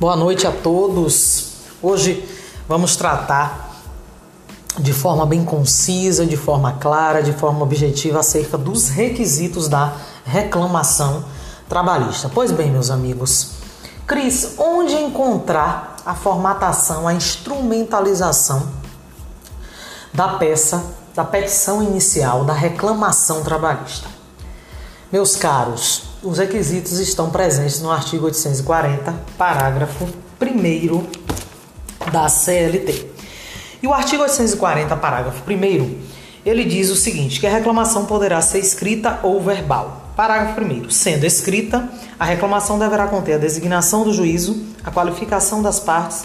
Boa noite a todos. Hoje vamos tratar de forma bem concisa, de forma clara, de forma objetiva acerca dos requisitos da reclamação trabalhista. Pois bem, meus amigos, Cris, onde encontrar a formatação, a instrumentalização da peça, da petição inicial, da reclamação trabalhista? Meus caros, os requisitos estão presentes no artigo 840, parágrafo 1 da CLT. E o artigo 840, parágrafo 1 ele diz o seguinte: que a reclamação poderá ser escrita ou verbal. Parágrafo 1. Sendo escrita, a reclamação deverá conter a designação do juízo, a qualificação das partes,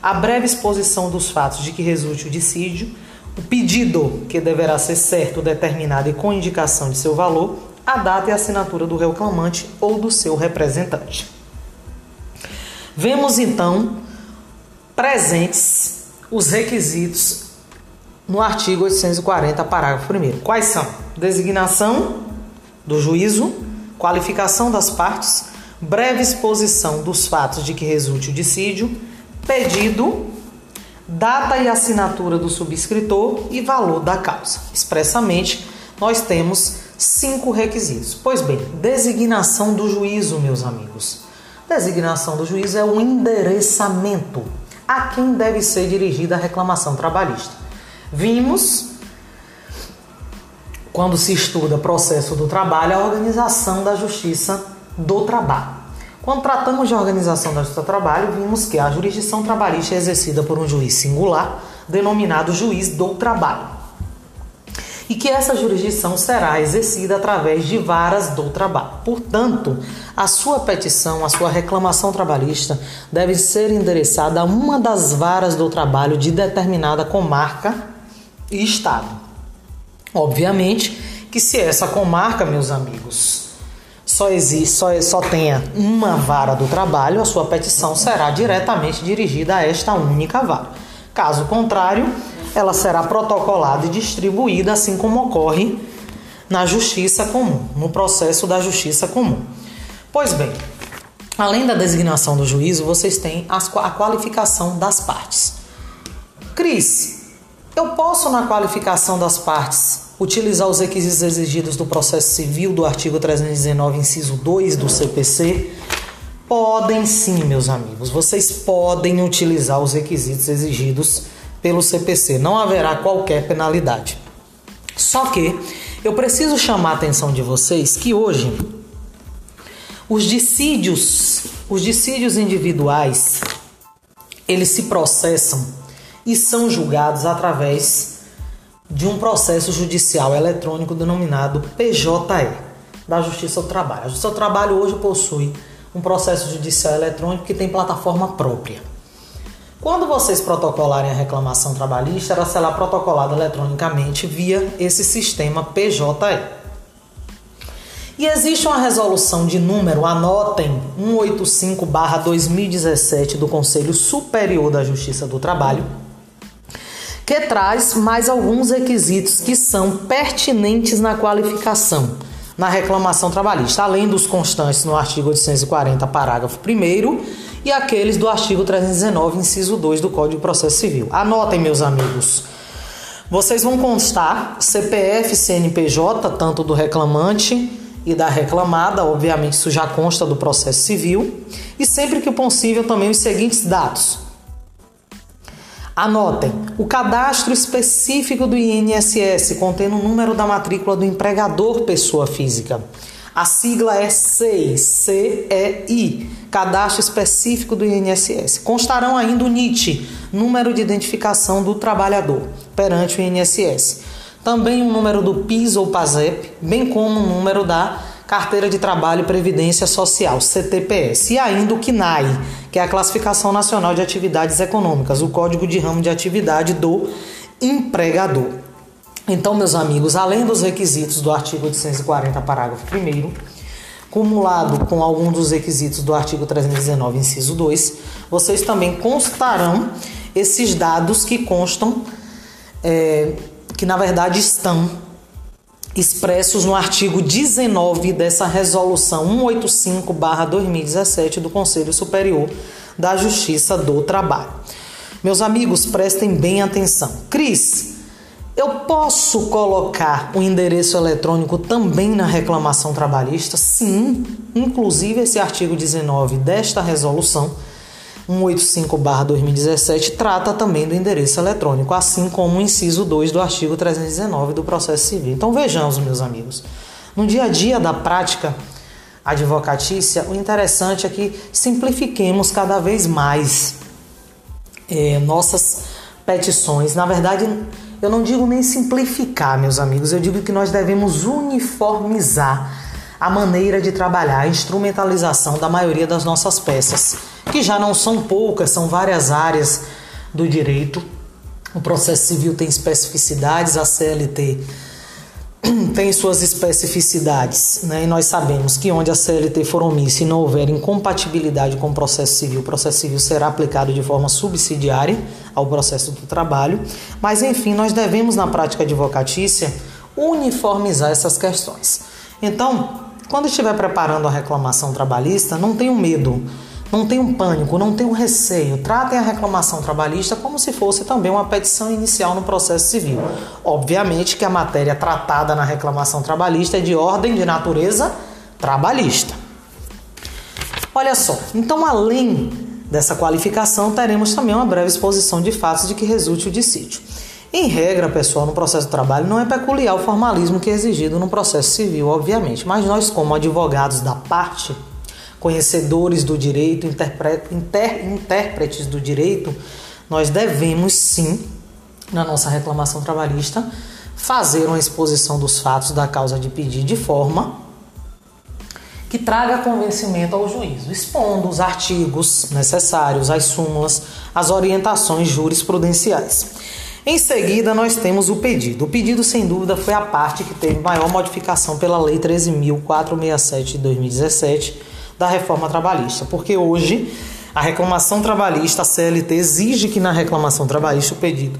a breve exposição dos fatos de que resulte o dissídio, o pedido, que deverá ser certo, determinado e com indicação de seu valor, a data e a assinatura do reclamante ou do seu representante. Vemos então presentes os requisitos no artigo 840, parágrafo 1. Quais são? Designação do juízo, qualificação das partes, breve exposição dos fatos de que resulte o dissídio, pedido, data e assinatura do subscritor e valor da causa. Expressamente, nós temos cinco requisitos. Pois bem, designação do juízo, meus amigos. Designação do juízo é o endereçamento a quem deve ser dirigida a reclamação trabalhista. Vimos, quando se estuda processo do trabalho, a organização da justiça do trabalho. Quando tratamos de organização da justiça do trabalho, vimos que a jurisdição trabalhista é exercida por um juiz singular, denominado juiz do trabalho e que essa jurisdição será exercida através de varas do trabalho. Portanto, a sua petição, a sua reclamação trabalhista deve ser endereçada a uma das varas do trabalho de determinada comarca e estado. Obviamente que se essa comarca, meus amigos, só existe, só, só tenha uma vara do trabalho, a sua petição será diretamente dirigida a esta única vara. Caso contrário, ela será protocolada e distribuída, assim como ocorre na justiça comum, no processo da justiça comum. Pois bem, além da designação do juízo, vocês têm a qualificação das partes. Cris, eu posso, na qualificação das partes, utilizar os requisitos exigidos do processo civil do artigo 319, inciso 2 do CPC? Podem sim, meus amigos. Vocês podem utilizar os requisitos exigidos pelo CPC. Não haverá qualquer penalidade. Só que eu preciso chamar a atenção de vocês que hoje os dissídios, os dissídios individuais, eles se processam e são julgados através de um processo judicial eletrônico denominado PJE, da Justiça do Trabalho. A Justiça do Trabalho hoje possui um processo judicial eletrônico que tem plataforma própria. Quando vocês protocolarem a reclamação trabalhista, ela será protocolada eletronicamente via esse sistema PJE. E existe uma resolução de número, anotem, 185/2017 do Conselho Superior da Justiça do Trabalho, que traz mais alguns requisitos que são pertinentes na qualificação na reclamação trabalhista, além dos constantes no artigo 840, parágrafo 1 e aqueles do artigo 319, inciso 2 do Código de Processo Civil. Anotem, meus amigos. Vocês vão constar CPF, CNPJ, tanto do reclamante e da reclamada, obviamente isso já consta do processo civil, e sempre que possível também os seguintes dados: Anotem o cadastro específico do INSS contendo o número da matrícula do empregador pessoa física. A sigla é CEI, CEI, cadastro específico do INSS. Constarão ainda o NIT, número de identificação do trabalhador, perante o INSS. Também o número do PIS ou PASEP, bem como o número da Carteira de Trabalho e Previdência Social, CTPS, e ainda o CNAE, que é a Classificação Nacional de Atividades Econômicas, o Código de Ramo de Atividade do Empregador. Então, meus amigos, além dos requisitos do artigo 840, parágrafo 1, cumulado com algum dos requisitos do artigo 319, inciso 2, vocês também constarão esses dados que constam, é, que na verdade estão expressos no artigo 19 dessa resolução 185/2017 do Conselho Superior da Justiça do Trabalho. Meus amigos, prestem bem atenção. Cris, eu posso colocar o endereço eletrônico também na reclamação trabalhista? Sim, inclusive esse artigo 19 desta resolução 185/2017 trata também do endereço eletrônico, assim como o inciso 2 do artigo 319 do processo civil. Então vejamos, meus amigos. No dia a dia da prática advocatícia, o interessante é que simplifiquemos cada vez mais é, nossas petições. Na verdade, eu não digo nem simplificar, meus amigos, eu digo que nós devemos uniformizar a maneira de trabalhar, a instrumentalização da maioria das nossas peças, que já não são poucas, são várias áreas do direito. O processo civil tem especificidades, a CLT tem suas especificidades, né? e nós sabemos que onde a CLT for omissa e não houver incompatibilidade com o processo civil, o processo civil será aplicado de forma subsidiária ao processo do trabalho. Mas, enfim, nós devemos, na prática advocatícia, uniformizar essas questões. Então, quando estiver preparando a reclamação trabalhista, não tenham medo, não tenham pânico, não tenham receio. Tratem a reclamação trabalhista como se fosse também uma petição inicial no processo civil. Obviamente que a matéria tratada na reclamação trabalhista é de ordem de natureza trabalhista. Olha só, então além dessa qualificação, teremos também uma breve exposição de fatos de que resulte o dissídio. Em regra, pessoal, no processo de trabalho não é peculiar o formalismo que é exigido no processo civil, obviamente, mas nós, como advogados da parte, conhecedores do direito, intérpretes do direito, nós devemos sim, na nossa reclamação trabalhista, fazer uma exposição dos fatos da causa de pedir de forma que traga convencimento ao juízo, expondo os artigos necessários, as súmulas, as orientações jurisprudenciais. Em seguida, nós temos o pedido. O pedido, sem dúvida, foi a parte que teve maior modificação pela Lei 13.467 de 2017 da reforma trabalhista, porque hoje a reclamação trabalhista, a CLT, exige que na reclamação trabalhista o pedido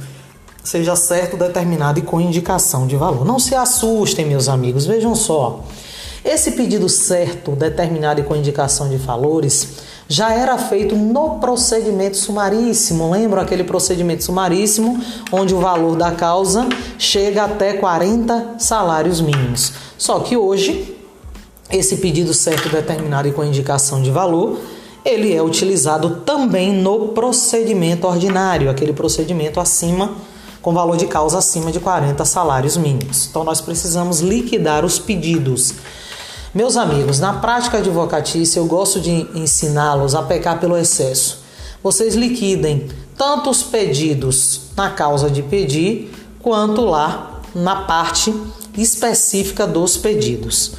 seja certo, determinado e com indicação de valor. Não se assustem, meus amigos, vejam só. Esse pedido certo, determinado e com indicação de valores, já era feito no procedimento sumaríssimo. Lembra aquele procedimento sumaríssimo onde o valor da causa chega até 40 salários mínimos. Só que hoje, esse pedido certo, determinado e com indicação de valor, ele é utilizado também no procedimento ordinário, aquele procedimento acima com valor de causa acima de 40 salários mínimos. Então nós precisamos liquidar os pedidos meus amigos, na prática advocatícia eu gosto de ensiná-los a pecar pelo excesso. Vocês liquidem tanto os pedidos na causa de pedir, quanto lá na parte específica dos pedidos.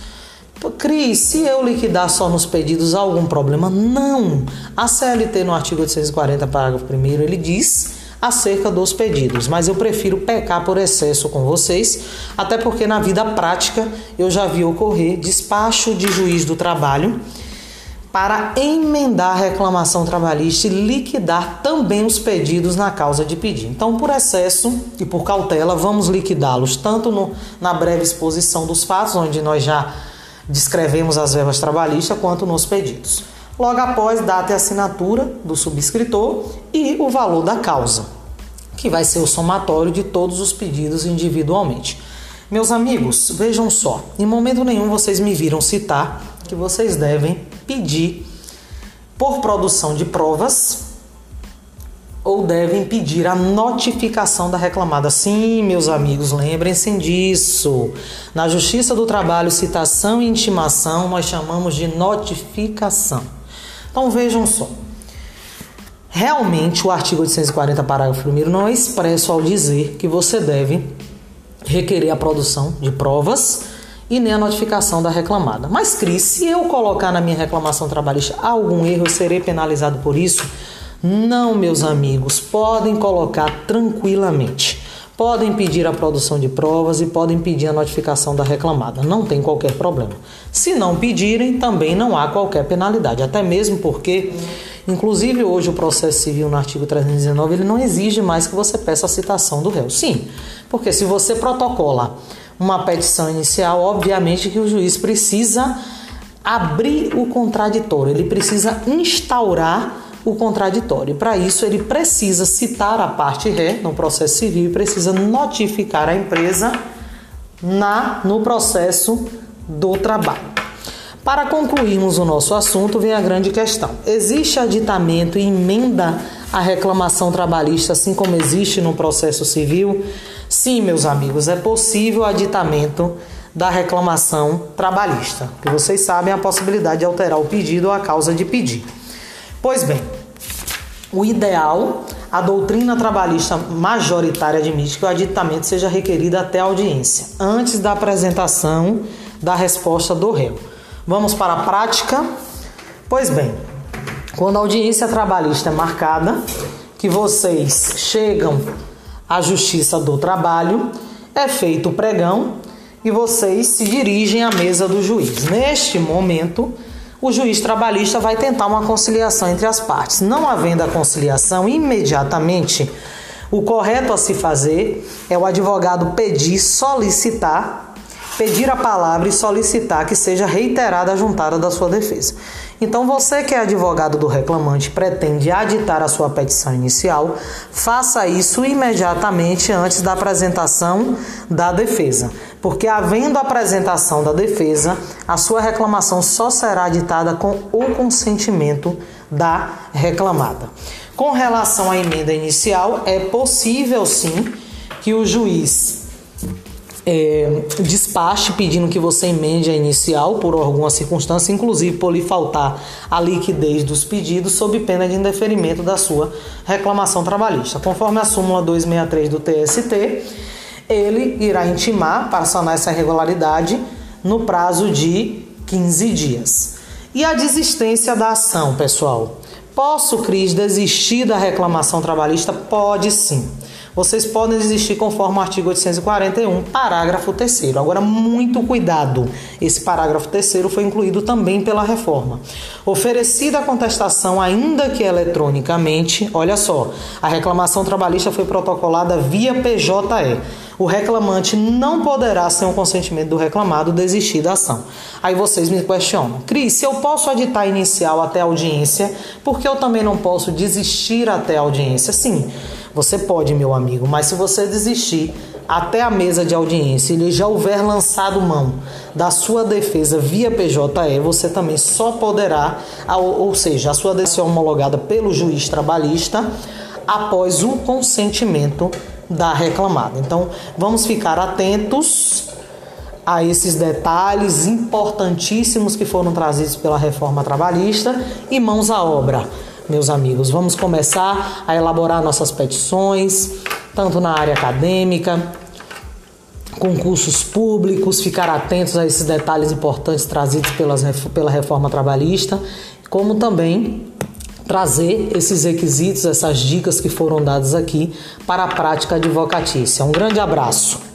Cris, se eu liquidar só nos pedidos, há algum problema? Não! A CLT no artigo 840, parágrafo 1 ele diz acerca dos pedidos, mas eu prefiro pecar por excesso com vocês, até porque na vida prática eu já vi ocorrer despacho de juiz do trabalho para emendar a reclamação trabalhista e liquidar também os pedidos na causa de pedir. Então, por excesso e por cautela, vamos liquidá-los tanto no, na breve exposição dos fatos, onde nós já descrevemos as verbas trabalhistas, quanto nos pedidos logo após data e assinatura do subscritor e o valor da causa, que vai ser o somatório de todos os pedidos individualmente. Meus amigos, vejam só, em momento nenhum vocês me viram citar que vocês devem pedir por produção de provas ou devem pedir a notificação da reclamada. Sim, meus amigos, lembrem-se disso. Na Justiça do Trabalho, citação e intimação nós chamamos de notificação. Então vejam só. Realmente o artigo 840, parágrafo 1 não é expresso ao dizer que você deve requerer a produção de provas e nem a notificação da reclamada. Mas, Cris, se eu colocar na minha reclamação trabalhista algum erro, eu serei penalizado por isso? Não, meus amigos, podem colocar tranquilamente. Podem pedir a produção de provas e podem pedir a notificação da reclamada, não tem qualquer problema. Se não pedirem, também não há qualquer penalidade, até mesmo porque, inclusive hoje o processo civil no artigo 319, ele não exige mais que você peça a citação do réu. Sim, porque se você protocola uma petição inicial, obviamente que o juiz precisa abrir o contraditório, ele precisa instaurar o contraditório. Para isso, ele precisa citar a parte ré no processo civil e precisa notificar a empresa na no processo do trabalho. Para concluirmos o nosso assunto, vem a grande questão: existe aditamento e emenda à reclamação trabalhista, assim como existe no processo civil? Sim, meus amigos, é possível aditamento da reclamação trabalhista, que vocês sabem a possibilidade de alterar o pedido ou a causa de pedir. Pois bem, o ideal, a doutrina trabalhista majoritária admite que o aditamento seja requerido até a audiência, antes da apresentação da resposta do réu. Vamos para a prática? Pois bem, quando a audiência trabalhista é marcada, que vocês chegam à Justiça do Trabalho, é feito o pregão e vocês se dirigem à mesa do juiz. Neste momento, o juiz trabalhista vai tentar uma conciliação entre as partes. Não havendo a conciliação imediatamente, o correto a se fazer é o advogado pedir, solicitar pedir a palavra e solicitar que seja reiterada a juntada da sua defesa. Então, você que é advogado do reclamante pretende aditar a sua petição inicial, faça isso imediatamente antes da apresentação da defesa, porque havendo apresentação da defesa, a sua reclamação só será aditada com o consentimento da reclamada. Com relação à emenda inicial, é possível sim que o juiz é, despache pedindo que você emende a inicial por alguma circunstância, inclusive por lhe faltar a liquidez dos pedidos, sob pena de indeferimento da sua reclamação trabalhista. Conforme a súmula 263 do TST, ele irá intimar para sanar essa irregularidade no prazo de 15 dias. E a desistência da ação, pessoal? Posso, Cris, desistir da reclamação trabalhista? Pode sim vocês podem desistir conforme o artigo 841, parágrafo 3 Agora, muito cuidado. Esse parágrafo 3 foi incluído também pela reforma. Oferecida a contestação, ainda que eletronicamente, olha só, a reclamação trabalhista foi protocolada via PJE o reclamante não poderá, sem o consentimento do reclamado, desistir da ação. Aí vocês me questionam, Cris, se eu posso aditar inicial até a audiência, por que eu também não posso desistir até a audiência? Sim. Você pode, meu amigo, mas se você desistir até a mesa de audiência e ele já houver lançado mão da sua defesa via PJE, você também só poderá, ou seja, a sua decisão homologada pelo juiz trabalhista após o consentimento da reclamada. Então, vamos ficar atentos a esses detalhes importantíssimos que foram trazidos pela reforma trabalhista e mãos à obra meus amigos. Vamos começar a elaborar nossas petições, tanto na área acadêmica, concursos públicos, ficar atentos a esses detalhes importantes trazidos pela reforma trabalhista, como também trazer esses requisitos, essas dicas que foram dadas aqui para a prática advocatícia. Um grande abraço.